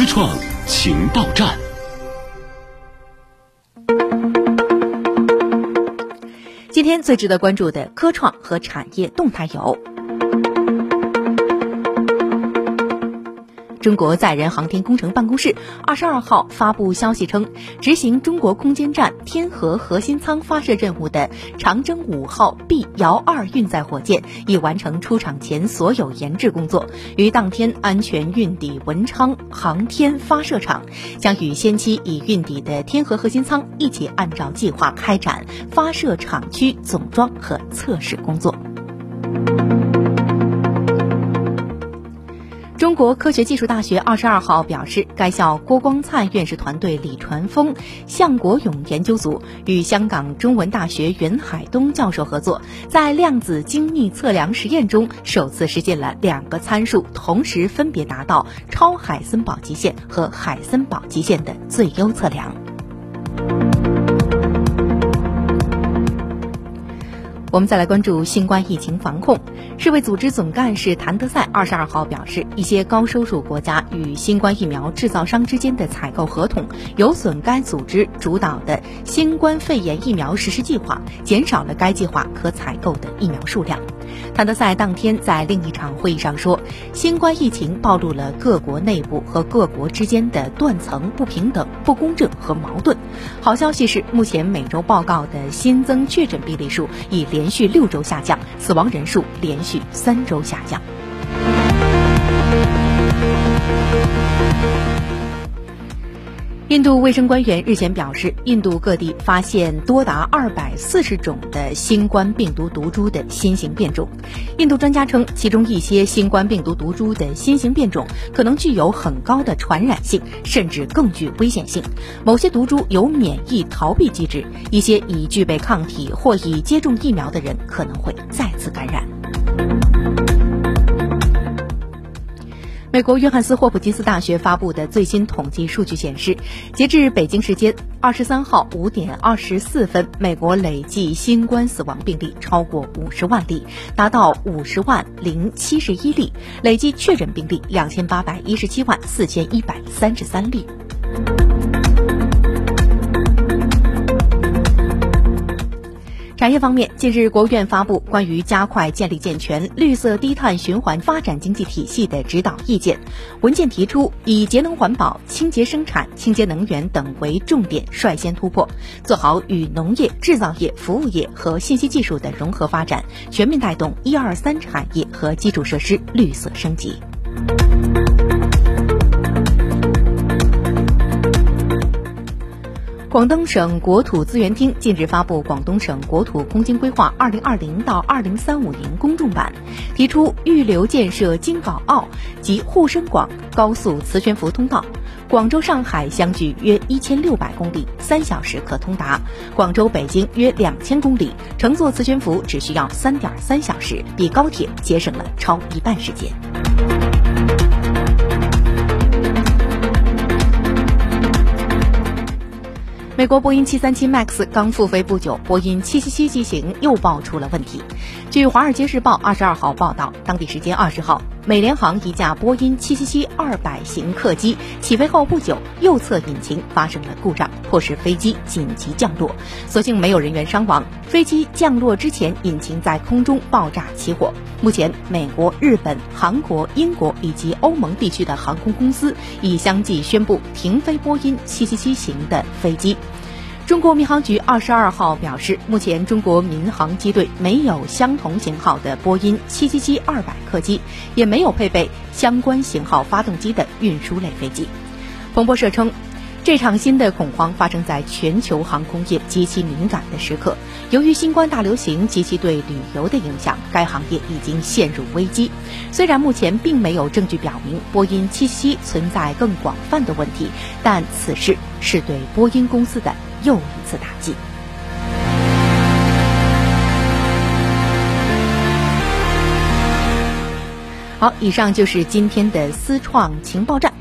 科创情报站，今天最值得关注的科创和产业动态有。中国载人航天工程办公室二十二号发布消息称，执行中国空间站天河核心舱发射任务的长征五号 B 遥二运载火箭已完成出厂前所有研制工作，于当天安全运抵文昌航天发射场，将与先期已运抵的天河核心舱一起按照计划开展发射场区总装和测试工作。中国科学技术大学二十二号表示，该校郭光灿院士团队李传峰、向国勇研究组与香港中文大学袁海东教授合作，在量子精密测量实验中首次实现了两个参数同时分别达到超海森堡极限和海森堡极限的最优测量。我们再来关注新冠疫情防控。世卫组织总干事谭德赛二十二号表示，一些高收入国家与新冠疫苗制造商之间的采购合同，有损该组织主导的新冠肺炎疫苗实施计划，减少了该计划可采购的疫苗数量。谭德赛当天在另一场会议上说，新冠疫情暴露了各国内部和各国之间的断层、不平等、不公正和矛盾。好消息是，目前每周报告的新增确诊病例数已连续六周下降，死亡人数连续三周下降。印度卫生官员日前表示，印度各地发现多达二百四十种的新冠病毒毒株的新型变种。印度专家称，其中一些新冠病毒毒株的新型变种可能具有很高的传染性，甚至更具危险性。某些毒株有免疫逃避机制，一些已具备抗体或已接种疫苗的人可能会再次感染。美国约翰斯霍普金斯大学发布的最新统计数据显示，截至北京时间二十三号五点二十四分，美国累计新冠死亡病例超过五十万例，达到五十万零七十一例；累计确诊病例两千八百一十七万四千一百三十三例。产业方面，近日国务院发布关于加快建立健全绿色低碳循环发展经济体系的指导意见。文件提出，以节能环保、清洁生产、清洁能源等为重点，率先突破，做好与农业、制造业、服务业和信息技术的融合发展，全面带动一二三产业和基础设施绿色升级。广东省国土资源厅近日发布《广东省国土空间规划（二零二零到二零三五年）》公众版，提出预留建设京港澳及沪深广高速磁悬浮通道。广州上海相距约一千六百公里，三小时可通达；广州北京约两千公里，乘坐磁悬浮只需要三点三小时，比高铁节省了超一半时间。美国波音737 MAX 刚复飞不久，波音777机型又爆出了问题。据《华尔街日报》二十二号报道，当地时间二十号，美联航一架波音777-200型客机起飞后不久，右侧引擎发生了故障，迫使飞机紧急降落。所幸没有人员伤亡。飞机降落之前，引擎在空中爆炸起火。目前，美国、日本、韩国、英国以及欧盟地区的航空公司已相继宣布停飞波音777型的飞机。中国民航局二十二号表示，目前中国民航机队没有相同型号的波音777-200客机，也没有配备相关型号发动机的运输类飞机。彭博社称，这场新的恐慌发生在全球航空业极其敏感的时刻。由于新冠大流行及其对旅游的影响，该行业已经陷入危机。虽然目前并没有证据表明波音777存在更广泛的问题，但此事是对波音公司的。又一次打击。好，以上就是今天的思创情报站。